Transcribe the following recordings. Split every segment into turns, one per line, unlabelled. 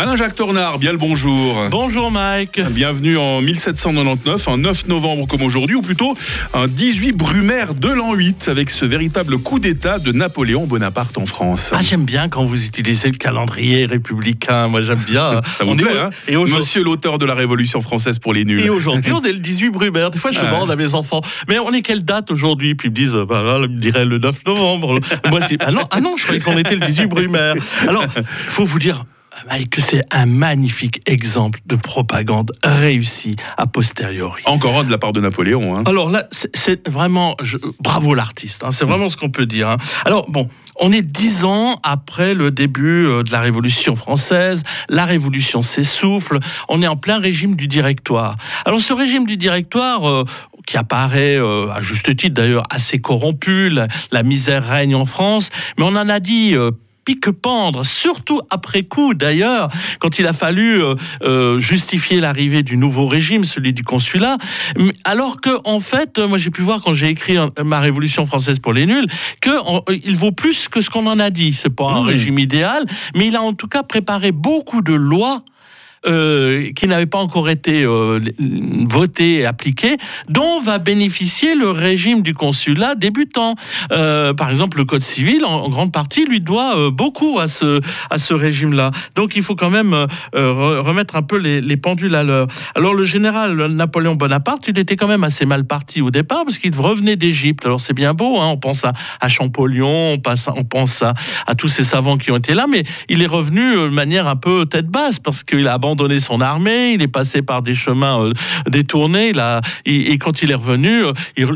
Alain-Jacques Tornard, bien le bonjour.
Bonjour Mike.
Bienvenue en 1799, un 9 novembre comme aujourd'hui, ou plutôt un 18 brumaire de l'an 8, avec ce véritable coup d'État de Napoléon Bonaparte en France.
Ah, j'aime bien quand vous utilisez le calendrier républicain. Moi, j'aime bien.
Ça vous
On est-
hein
et
Monsieur l'auteur de la Révolution française pour les nuls.
Et aujourd'hui, on est le 18 Brumaire. Des fois, je
Ah.
demande à mes enfants, mais on est quelle date aujourd'hui? Puis ils me disent, bah là, ils me diraient le 9 novembre. Moi, je dis, ah non, ah non, je croyais qu'on était le 18 Brumaire. Alors, il faut vous dire. Mike, que c'est un magnifique exemple de propagande réussie a posteriori.
Encore un de la part de Napoléon. hein.
Alors là, c'est- vraiment je- bravo l'artiste. hein, c'est vraiment ce qu'on peut dire. hein. Alors bon, on est dix ans après le début euh, de la Révolution française. La Révolution s'essouffle. On est en plein régime du directoire. Alors ce régime du directoire. euh, qui apparaît euh, à juste titre d'ailleurs assez corrompu, la, la misère règne en France, mais on en a dit euh, pique-pendre, surtout après coup d'ailleurs, quand il a fallu euh, euh, justifier l'arrivée du nouveau régime, celui du consulat, alors que en fait, moi j'ai pu voir quand j'ai écrit euh, ma Révolution française pour les nuls, que en- euh, il vaut plus que ce qu'on en a dit. C'est pas un
Mmh.
régime idéal, mais il a en tout cas préparé beaucoup de lois. Euh, qui n'avaient pas encore été euh, votées et appliquées, dont va bénéficier le régime du consulat débutant. Euh, par exemple, le Code civil, en, grande partie, lui doit euh, beaucoup à ce, à ce régime-là. Donc il faut quand même re- remettre un peu les, les pendules à l'heure. Alors le général Napoléon Bonaparte, il était quand même assez mal parti au départ, parce qu'il revenait d'Égypte. Alors c'est bien beau, hein, on pense à, à Champollion, on, pense à, à tous ces savants qui ont été là, mais il est revenu de manière un peu tête basse, parce qu'il a abandonné son armée, il est passé par des chemins euh, détournés, a- et, et quand il est revenu, euh,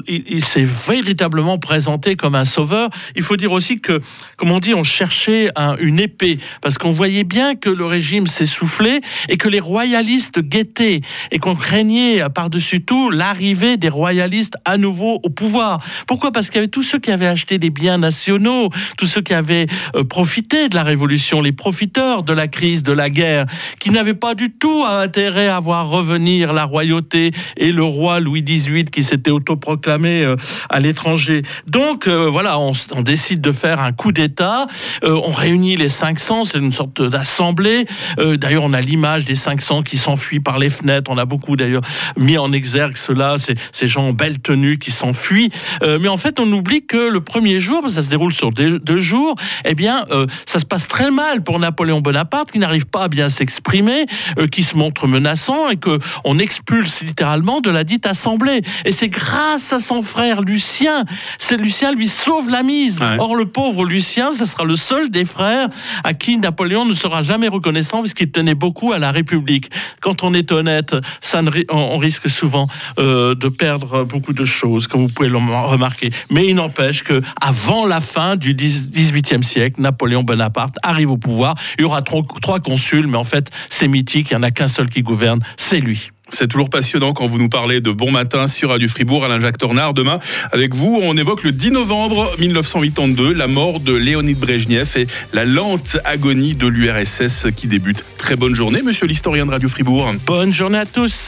il, s'est véritablement présenté comme un sauveur. Il faut dire aussi que, comme on dit, on cherchait un- une épée, parce qu'on voyait bien que le régime s'essoufflait et que les royalistes guettaient, et qu'on craignait euh, par-dessus tout l'arrivée des royalistes à nouveau au pouvoir. Pourquoi? Parce qu'il y avait tous ceux qui avaient acheté des biens nationaux, tous ceux qui avaient profité de la révolution, les profiteurs de la crise, de la guerre, qui n'avaient pas du tout intérêt à voir revenir la royauté et le roi Louis XVIII qui s'était autoproclamé euh, à l'étranger. Donc euh, voilà, on, décide de faire un coup d'État, Euh, on réunit les 500, c'est une sorte d'assemblée. D'ailleurs, on a l'image des 500 qui s'enfuient par les fenêtres, on a beaucoup d'ailleurs mis en exergue cela, ces, ces gens en belle tenue qui s'enfuient. Mais en fait, on oublie que le premier jour, ça se déroule sur deux, deux jours, eh bien, ça se passe très mal pour Napoléon Bonaparte, qui n'arrive pas à bien s'exprimer, qui se montre menaçant et que on expulse littéralement de la dite assemblée. Et c'est grâce à son frère Lucien, c'est Lucien lui sauve la mise.
Ouais.
Or, le pauvre Lucien, ce sera le seul des frères à qui Napoléon ne sera jamais reconnaissant puisqu'il tenait beaucoup à la République. Quand on est honnête, ça ne on, risque souvent euh, de perdre beaucoup de choses, comme vous pouvez le remarquer. Mais il n'empêche que avant la fin du 10 18e siècle, Napoléon Bonaparte arrive au pouvoir. Il y aura trois, trois consuls, mais en fait, c'est Il n'y en a qu'un seul qui gouverne, c'est lui.
C'est toujours passionnant quand vous nous parlez de Bon Matin sur Radio Fribourg, Alain-Jacques Tornard. Demain, avec vous, on évoque le 10 novembre 1982, la mort de Léonid Brejnev et la lente agonie de l'URSS qui débute. Très bonne journée, monsieur l'historien de Radio Fribourg.
Bonne journée à tous.